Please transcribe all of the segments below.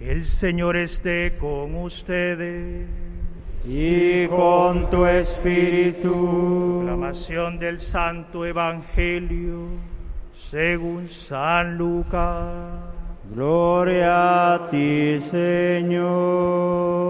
El Señor esté con ustedes. Y con tu espíritu. Proclamación del Santo Evangelio según San Lucas. Gloria a ti, Señor.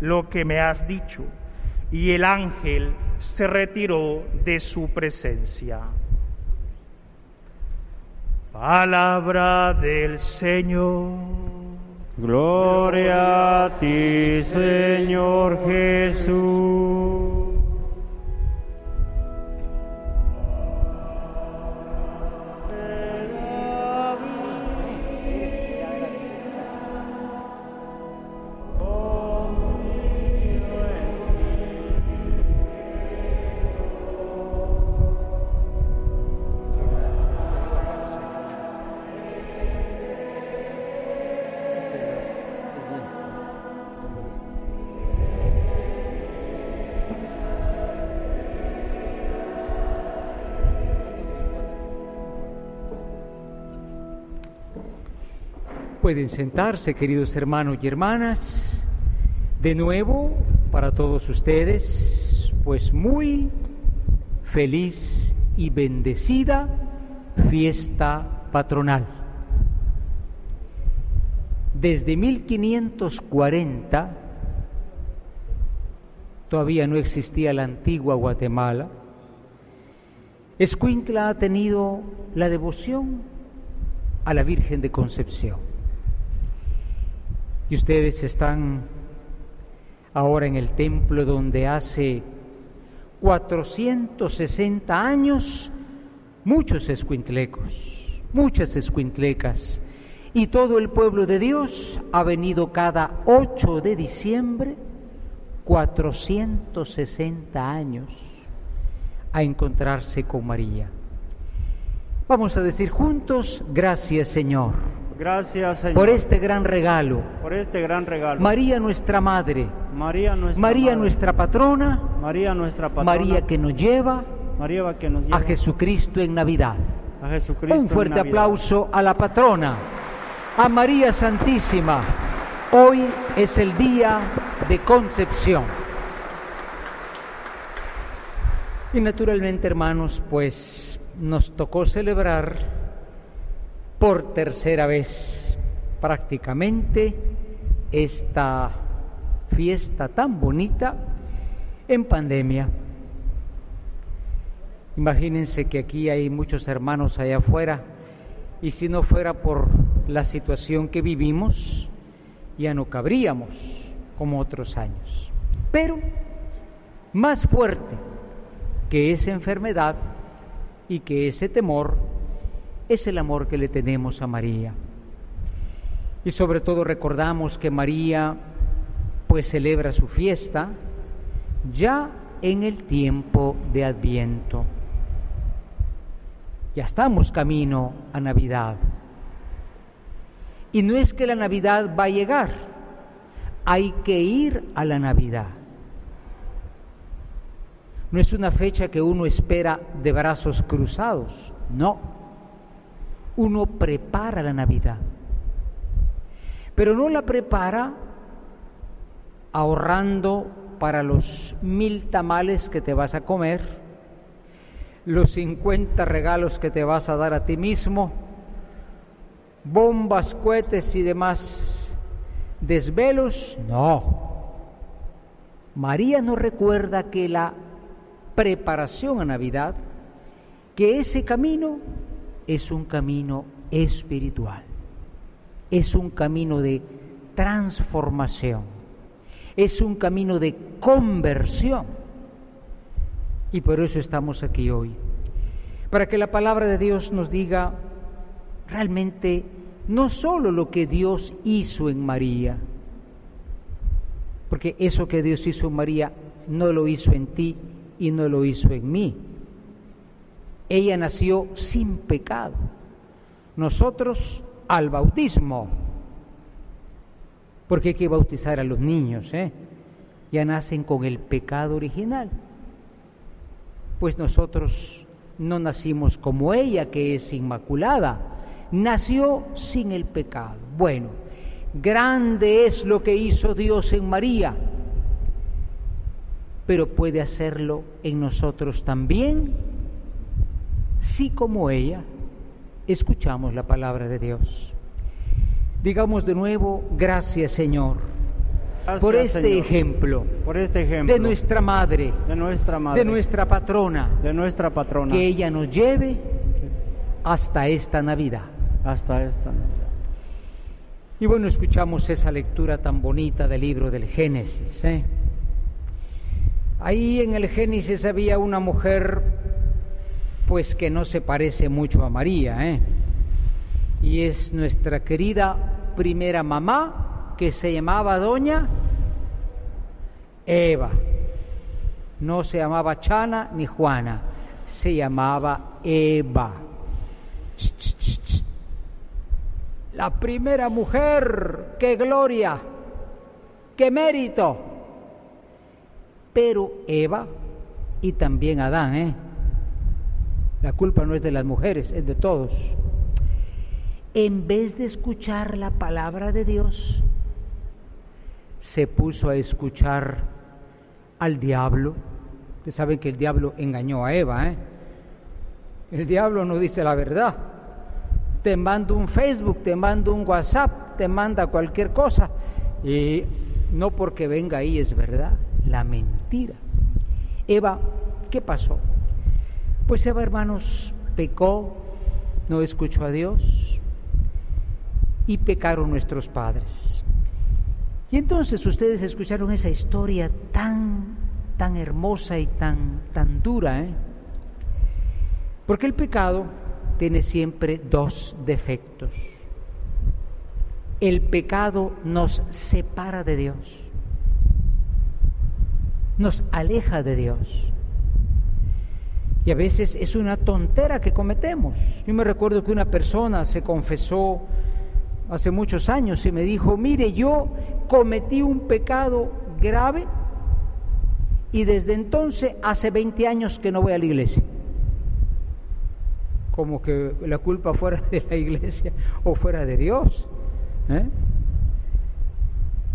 lo que me has dicho. Y el ángel se retiró de su presencia. Palabra del Señor. Gloria a ti, Señor Jesús. Pueden sentarse, queridos hermanos y hermanas. De nuevo, para todos ustedes, pues muy feliz y bendecida fiesta patronal. Desde 1540 todavía no existía la antigua Guatemala. Escuintla ha tenido la devoción a la Virgen de Concepción. Y ustedes están ahora en el templo donde hace 460 años muchos escuintlecos, muchas escuintlecas, y todo el pueblo de Dios ha venido cada 8 de diciembre, 460 años, a encontrarse con María. Vamos a decir juntos, gracias Señor Gracias, Señor. Por este gran regalo. Por este gran regalo. María nuestra madre. María nuestra María nuestra patrona. María nuestra patrona. María que nos lleva. María que nos lleva a Jesucristo en Navidad. A Jesucristo Un fuerte aplauso a la patrona, a María Santísima. Hoy es el día de concepción. Y naturalmente, hermanos, pues nos tocó celebrar por tercera vez prácticamente esta fiesta tan bonita en pandemia. Imagínense que aquí hay muchos hermanos allá afuera y si no fuera por la situación que vivimos, ya no cabríamos como otros años. Pero más fuerte que esa enfermedad y que ese temor es el amor que le tenemos a María. Y sobre todo recordamos que María pues celebra su fiesta ya en el tiempo de Adviento. Ya estamos camino a Navidad. Y no es que la Navidad va a llegar, hay que ir a la Navidad. No es una fecha que uno espera de brazos cruzados, no. Uno prepara la Navidad. Pero no la prepara ahorrando para los mil tamales que te vas a comer, los 50 regalos que te vas a dar a ti mismo, bombas, cohetes y demás desvelos. No. María nos recuerda que la preparación a Navidad, que ese camino es un camino espiritual, es un camino de transformación es un camino de conversión. Y por eso estamos aquí hoy, para que la palabra de Dios nos diga realmente no solo lo que Dios hizo en María, porque eso que Dios hizo en María no lo hizo en ti y no lo hizo en mí. Ella nació sin pecado. Nosotros al bautismo porque hay que bautizar a los niños, ¿eh? ya nacen con el pecado original. Pues nosotros no nacimos como ella, que es inmaculada, nació sin el pecado. Bueno, grande es lo que hizo Dios en María, pero puede hacerlo en nosotros también, si como ella escuchamos la palabra de Dios. Digamos de nuevo, gracias Señor. por este ejemplo, por este ejemplo de nuestra madre, de nuestra madre, de nuestra patrona, de nuestra patrona, que ella nos lleve hasta esta Navidad, hasta esta Navidad. Y bueno, escuchamos esa lectura tan bonita del libro del Génesis. ¿eh? Ahí en el Génesis había una mujer, pues que no se parece mucho a María, ¿eh? y es nuestra querida primera mamá que se llamaba doña Eva. No se llamaba Chana ni Juana, se llamaba Eva. La primera mujer, qué gloria, qué mérito. Pero Eva y también Adán, ¿eh? La culpa no es de las mujeres, es de todos en vez de escuchar la palabra de Dios, se puso a escuchar al diablo. Ustedes saben que el diablo engañó a Eva. ¿eh? El diablo no dice la verdad. Te mando un Facebook, te mando un WhatsApp, te manda cualquier cosa. Y no porque venga ahí es verdad, la mentira. Eva, ¿qué pasó? Pues Eva, hermanos, pecó, no escuchó a Dios, y pecaron nuestros padres. Y entonces ustedes escucharon esa historia tan, tan hermosa y tan, tan dura, ¿eh? Porque el pecado tiene siempre dos defectos. El pecado nos separa de Dios, nos aleja de Dios. Y a veces es una tontera que cometemos. Yo me recuerdo que una persona se confesó hace muchos años y me dijo, mire, yo cometí un pecado grave y desde entonces hace 20 años que no voy a la iglesia. Como que la culpa fuera de la iglesia o fuera de Dios. ¿eh?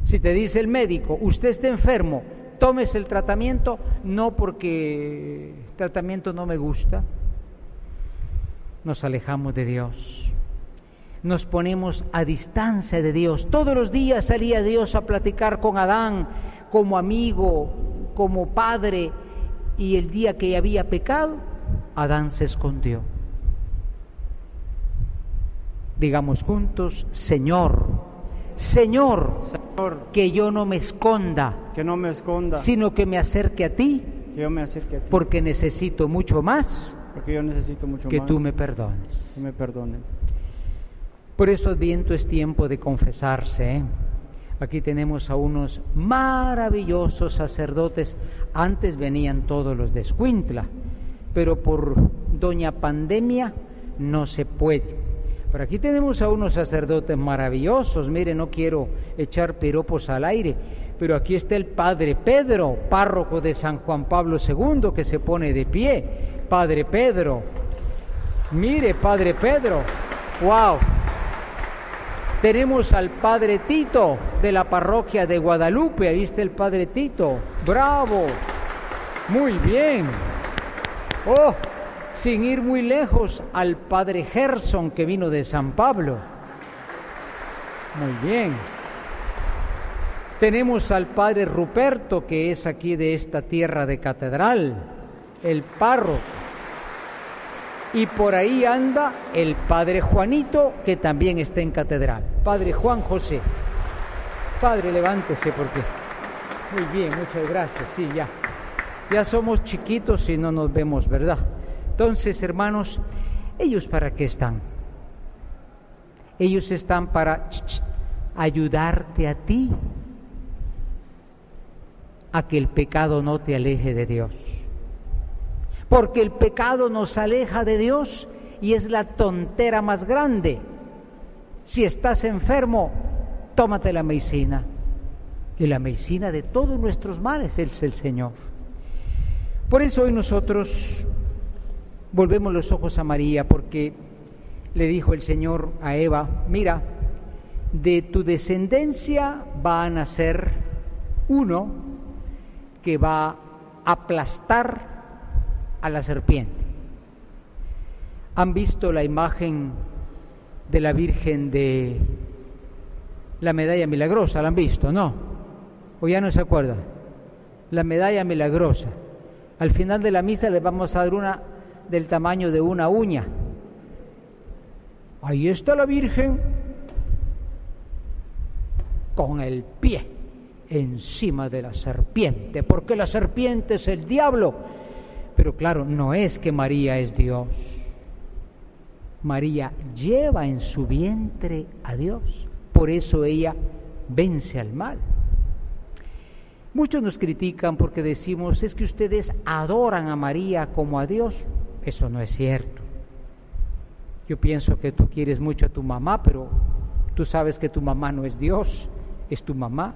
Si te dice el médico, usted está enfermo, tomes el tratamiento, no porque tratamiento no me gusta, nos alejamos de Dios. nos ponemos a distancia de Dios. Todos los días salía Dios a platicar con Adán como amigo, como padre, y el día que había pecado, Adán se escondió. Digamos juntos, Señor, Señor, Señor, que yo no me esconda, que no me esconda, sino que me acerque a ti, que yo me acerque a ti, porque necesito mucho más porque yo necesito mucho que más tú me perdones. que me perdones. Por eso Adviento es tiempo de confesarse. ¿eh? Aquí tenemos a unos maravillosos sacerdotes. Antes venían todos los de Escuintla, pero por doña pandemia no se puede. Pero aquí tenemos a unos sacerdotes maravillosos. Mire, no quiero echar piropos al aire, pero aquí está el padre Pedro, párroco de San Juan Pablo II, que se pone de pie. Padre Pedro, mire, padre Pedro, wow. Tenemos al padre Tito de la parroquia de Guadalupe, ahí está el padre Tito, bravo, muy bien. Oh, sin ir muy lejos, al padre Gerson que vino de San Pablo. Muy bien. Tenemos al padre Ruperto, que es aquí de esta tierra de catedral, el párroco. Y por ahí anda el padre Juanito, que también está en catedral. Padre Juan José. Padre, levántese porque... Muy bien, muchas gracias. Sí, ya. Ya somos chiquitos y no nos vemos, ¿verdad? Entonces, hermanos, ¿ellos para qué están? Ellos están para ayudarte a ti a que el pecado no te aleje de Dios. Porque el pecado nos aleja de Dios y es la tontera más grande. Si estás enfermo, tómate la medicina. Y la medicina de todos nuestros males es el Señor. Por eso hoy nosotros volvemos los ojos a María, porque le dijo el Señor a Eva, mira, de tu descendencia va a nacer uno que va a aplastar a la serpiente. ¿Han visto la imagen de la Virgen de la medalla milagrosa? ¿La han visto? No. ¿O ya no se acuerdan? La medalla milagrosa. Al final de la misa le vamos a dar una del tamaño de una uña. Ahí está la Virgen con el pie encima de la serpiente, porque la serpiente es el diablo. Pero claro, no es que María es Dios. María lleva en su vientre a Dios. Por eso ella vence al mal. Muchos nos critican porque decimos, es que ustedes adoran a María como a Dios. Eso no es cierto. Yo pienso que tú quieres mucho a tu mamá, pero tú sabes que tu mamá no es Dios, es tu mamá.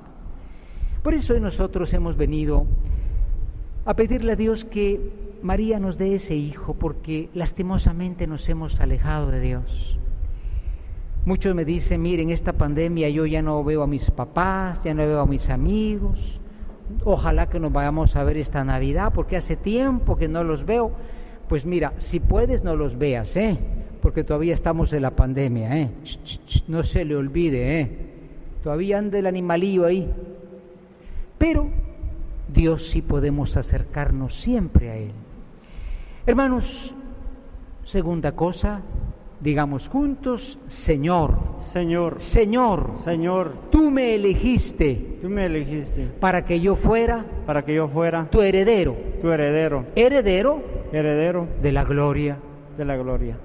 Por eso nosotros hemos venido a pedirle a Dios que María nos dé ese hijo, porque lastimosamente nos hemos alejado de Dios. Muchos me dicen, miren, esta pandemia yo ya no veo a mis papás, ya no veo a mis amigos, ojalá que nos vayamos a ver esta Navidad, porque hace tiempo que no los veo. Pues mira, si puedes no los veas, ¿eh? Porque todavía estamos en la pandemia, ¿eh? No se le olvide, ¿eh? Todavía anda el animalillo ahí. Pero Dios sí podemos acercarnos siempre a Él. Hermanos, segunda cosa, digamos juntos, Señor, Señor, Señor, Señor, tú me elegiste. Tú me elegiste. Para que yo fuera para que yo fuera tu heredero, tu heredero, heredero heredero de la gloria. de la gloria.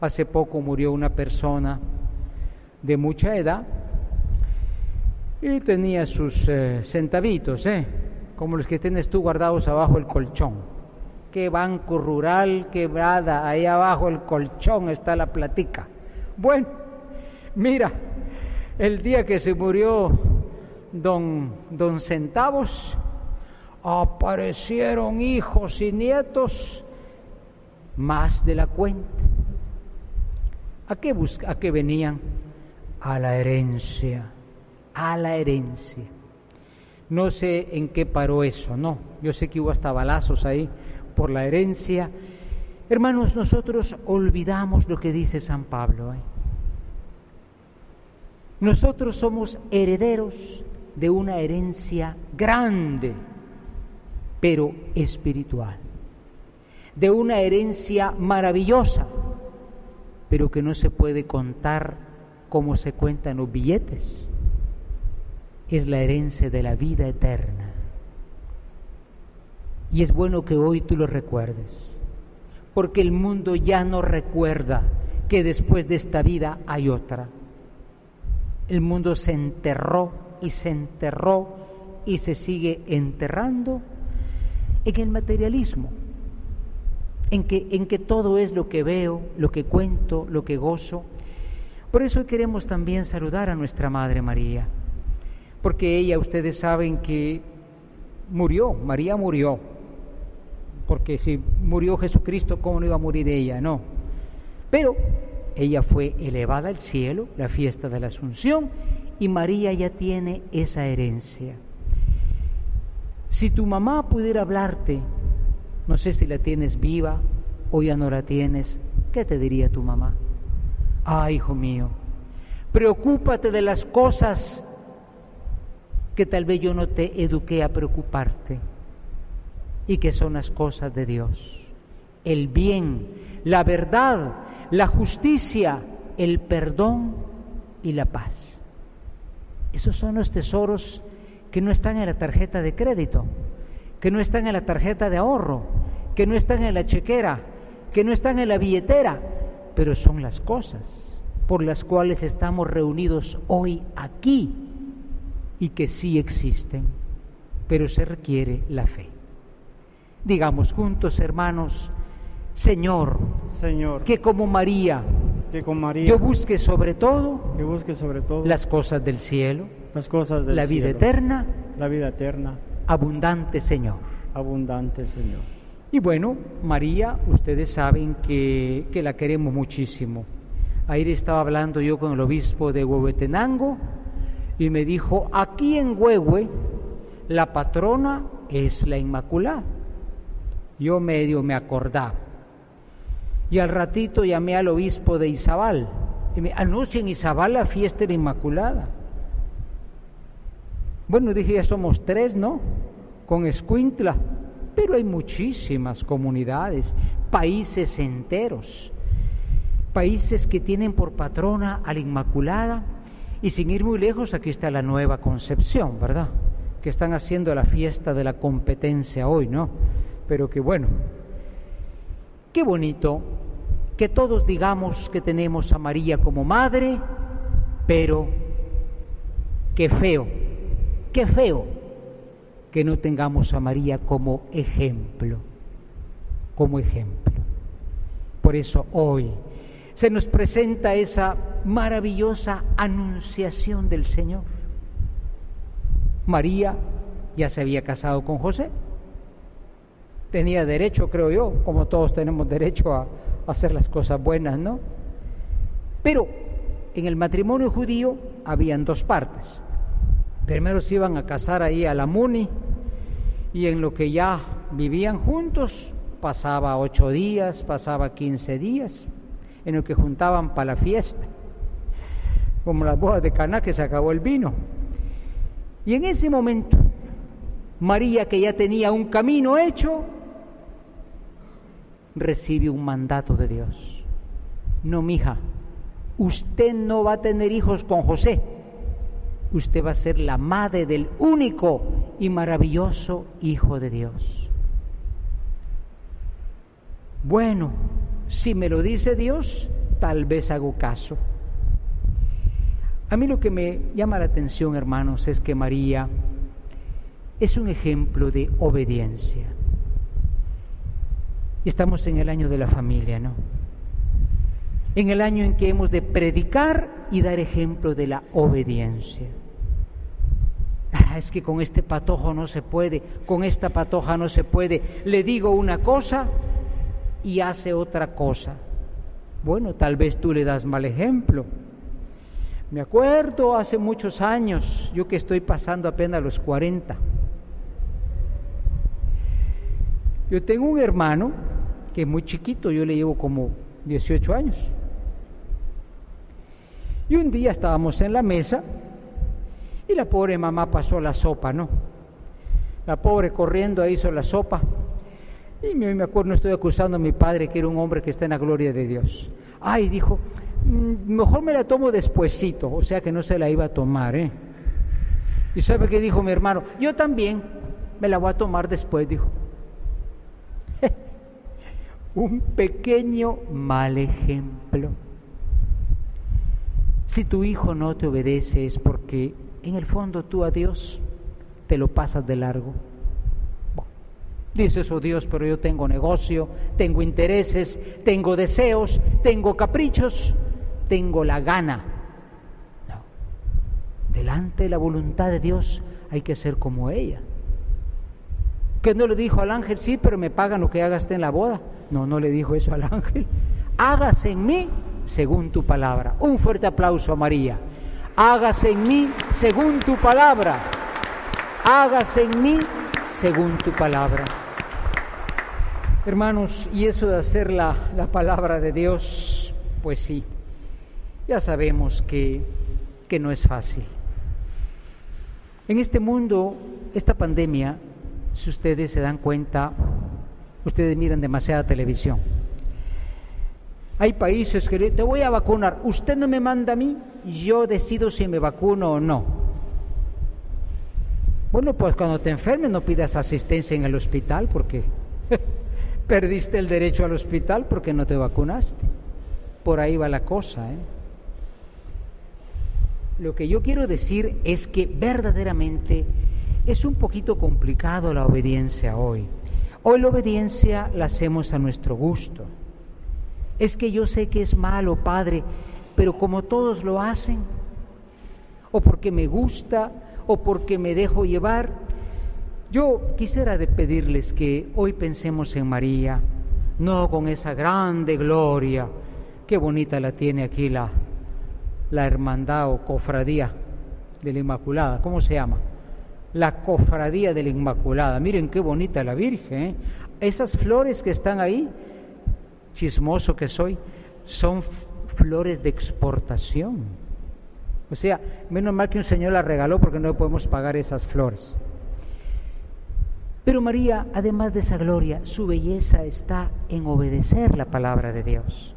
Hace poco murió una persona de mucha edad y tenía sus eh, centavitos, ¿eh? como los que tienes tú guardados abajo el colchón. Qué banco rural quebrada, ahí abajo el colchón está la platica. Bueno, mira, el día que se murió don, don Centavos, aparecieron hijos y nietos más de la cuenta. ¿A qué, busca, ¿A qué venían? A la herencia, a la herencia. No sé en qué paró eso, no. Yo sé que hubo hasta balazos ahí por la herencia. Hermanos, nosotros olvidamos lo que dice San Pablo. ¿eh? Nosotros somos herederos de una herencia grande, pero espiritual, de una herencia maravillosa, pero que no se puede contar como se cuentan los billetes. Es la herencia de la vida eterna. Y es bueno que hoy tú lo recuerdes, porque el mundo ya no recuerda que después de esta vida hay otra. El mundo se enterró y se enterró y se sigue enterrando en el materialismo, en que, en que todo es lo que veo, lo que cuento, lo que gozo. Por eso queremos también saludar a nuestra Madre María, porque ella, ustedes saben que murió, María murió, porque si murió Jesucristo, ¿cómo no iba a morir ella? No. Pero ella fue elevada al cielo, la fiesta de la Asunción, y María ya tiene esa herencia. Si tu mamá pudiera hablarte, no sé si la tienes viva o ya no la tienes, ¿qué te diría tu mamá? Ah, hijo mío, preocúpate de las cosas que tal vez yo no te eduqué a preocuparte y que son las cosas de Dios. El bien, la verdad, la justicia, el perdón y la paz. Esos son los tesoros que no están en la tarjeta de crédito, que no están en la tarjeta de ahorro, que no están en la chequera, que no están en la billetera, pero son las cosas por las cuales estamos reunidos hoy aquí y que sí existen, pero se requiere la fe. Digamos juntos, hermanos, Señor, Señor, que como María, que con María yo busque sobre todo que busque sobre todo las cosas del cielo, las cosas del la vida eterna, la vida eterna, abundante Señor. abundante, Señor. Y bueno, María, ustedes saben que, que la queremos muchísimo. Ayer estaba hablando yo con el obispo de Huehuetenango y me dijo, aquí en Huehue la patrona es la Inmaculada. Yo medio me acordaba. Y al ratito llamé al obispo de Izabal y me anuncia en Izabal la fiesta de la Inmaculada. Bueno, dije, ya somos tres, ¿no? Con Escuintla, pero hay muchísimas comunidades, países enteros, países que tienen por patrona a la Inmaculada y sin ir muy lejos, aquí está la Nueva Concepción, ¿verdad? Que están haciendo la fiesta de la competencia hoy, ¿no? Pero que bueno, qué bonito que todos digamos que tenemos a María como madre, pero qué feo, qué feo que no tengamos a María como ejemplo, como ejemplo. Por eso hoy se nos presenta esa maravillosa anunciación del Señor. María ya se había casado con José. Tenía derecho, creo yo, como todos tenemos derecho a, hacer las cosas buenas, ¿no? Pero en el matrimonio judío habían dos partes. Primero se iban a casar ahí a la Muni y en lo que ya vivían juntos pasaba ocho días, pasaba quince días, en lo que juntaban para la fiesta, como las bodas de Caná que se acabó el vino. Y en ese momento, María, que ya tenía un camino hecho, recibe un mandato de Dios. No, mija, usted no va a tener hijos con José. Usted va a ser la madre del único y maravilloso Hijo de Dios. Bueno, si me lo dice Dios, tal vez hago caso. A mí lo que me llama la atención, hermanos, es que María es un ejemplo de obediencia. Estamos en el año de la familia, ¿no? En el año en que hemos de predicar y dar ejemplo de la obediencia. Ah, es que con este patojo no se puede, con esta patoja no se puede. Le digo una cosa y hace otra cosa. Bueno, tal vez tú le das mal ejemplo. Me acuerdo hace muchos años, yo que estoy pasando apenas los 40. Yo tengo un hermano que es muy chiquito, yo le llevo como 18 años. Y un día estábamos en la mesa y la pobre mamá pasó la sopa, ¿no? La pobre corriendo hizo la sopa. Y me, acuerdo, no estoy acusando a mi padre, que era un hombre que está en la gloria de Dios. Ay, dijo, mm, mejor me la tomo despuesito, o sea que no se la iba a tomar, ¿eh? ¿Y sabe qué dijo mi hermano? Yo también me la voy a tomar después, dijo. un pequeño mal ejemplo. Si tu hijo no te obedece es porque en el fondo tú a Dios te lo pasas de largo. Dices, oh Dios, pero yo tengo negocio, tengo intereses, tengo deseos, tengo caprichos, tengo la gana. No. Delante de la voluntad de Dios hay que ser como ella. Que no le dijo al ángel, sí, pero me pagan lo que hagas en la boda. No, no le dijo eso al ángel. Hágase en mí según tu palabra. Un fuerte aplauso a María. Hágase en mí según tu palabra. Hágase en mí según tu palabra. Hermanos, y eso de hacer la, la palabra de Dios, pues sí, ya sabemos que, que no es fácil. En este mundo, esta pandemia, si ustedes se dan cuenta, ustedes miran demasiada televisión. Hay países que te voy a vacunar, usted no me manda a mí, yo decido si me vacuno o no. Bueno, pues cuando te enfermes no pidas asistencia en el hospital porque perdiste el derecho al hospital porque no te vacunaste. Por ahí va la cosa. ¿eh? Lo que yo quiero decir es que verdaderamente es un poquito complicado la obediencia hoy. Hoy la obediencia la hacemos a nuestro gusto. Es que yo sé que es malo, Padre, pero como todos lo hacen, o porque me gusta, o porque me dejo llevar, yo quisiera pedirles que hoy pensemos en María, no con esa grande gloria, qué bonita la tiene aquí la, la hermandad o cofradía de la Inmaculada, ¿cómo se llama? La cofradía de la Inmaculada, miren qué bonita la Virgen, ¿eh? esas flores que están ahí, chismoso que soy, son flores de exportación. O sea, menos mal que un señor la regaló porque no podemos pagar esas flores. Pero María, además de esa gloria, su belleza está en obedecer la palabra de Dios.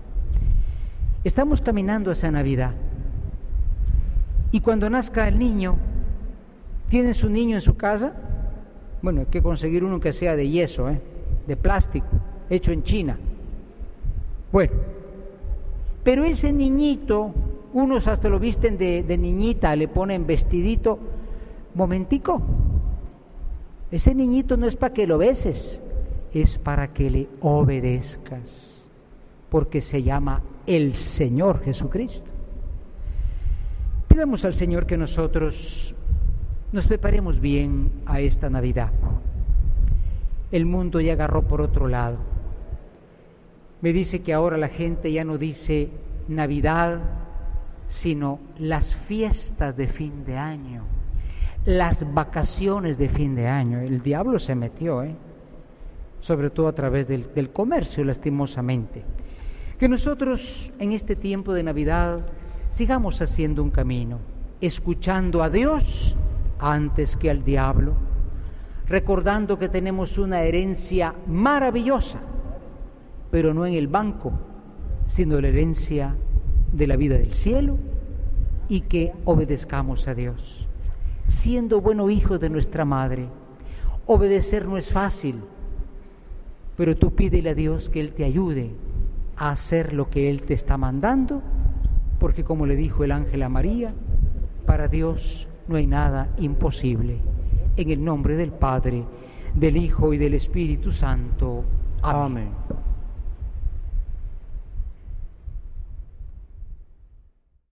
Estamos caminando hacia Navidad. Y cuando nazca el niño, ¿tiene su niño en su casa? Bueno, hay que conseguir uno que sea de yeso, ¿eh? de plástico, hecho en China. Bueno, pero ese niñito, unos hasta lo visten de, de niñita, le ponen vestidito, momentico, ese niñito no es para que lo beses, es para que le obedezcas, porque se llama el Señor Jesucristo. Pidamos al Señor que nosotros nos preparemos bien a esta Navidad. El mundo ya agarró por otro lado. Me dice que ahora la gente ya no dice Navidad, sino las fiestas de fin de año las vacaciones de fin de año. El diablo se metió, ¿eh? sobre todo a través del, del comercio, lastimosamente. Que nosotros en este tiempo de Navidad sigamos haciendo un camino, escuchando a Dios antes que al diablo, recordando que tenemos una herencia maravillosa, pero no en el banco, sino la herencia de la vida del cielo y que obedezcamos a Dios siendo bueno hijo de nuestra madre. Obedecer no es fácil, pero tú pídele a Dios que Él te ayude a hacer lo que Él te está mandando, porque como le dijo el ángel a María, para Dios no hay nada imposible. En el nombre del Padre, del Hijo y del Espíritu Santo. Amén.